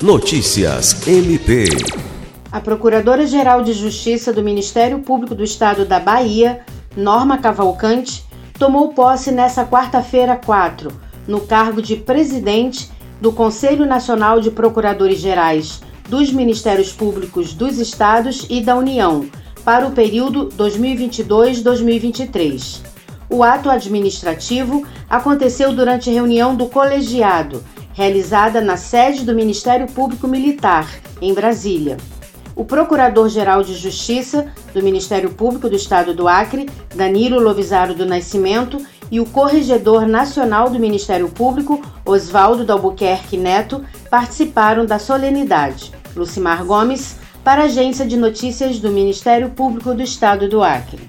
Notícias MP. A Procuradora-Geral de Justiça do Ministério Público do Estado da Bahia, Norma Cavalcante, tomou posse nesta quarta-feira 4, no cargo de presidente do Conselho Nacional de Procuradores Gerais dos Ministérios Públicos dos Estados e da União, para o período 2022-2023. O ato administrativo aconteceu durante reunião do colegiado, realizada na sede do Ministério Público Militar, em Brasília. O Procurador-Geral de Justiça do Ministério Público do Estado do Acre, Danilo Lovisaro do Nascimento, e o Corregedor Nacional do Ministério Público, Oswaldo Dalbuquerque Neto, participaram da solenidade. Lucimar Gomes, para a Agência de Notícias do Ministério Público do Estado do Acre.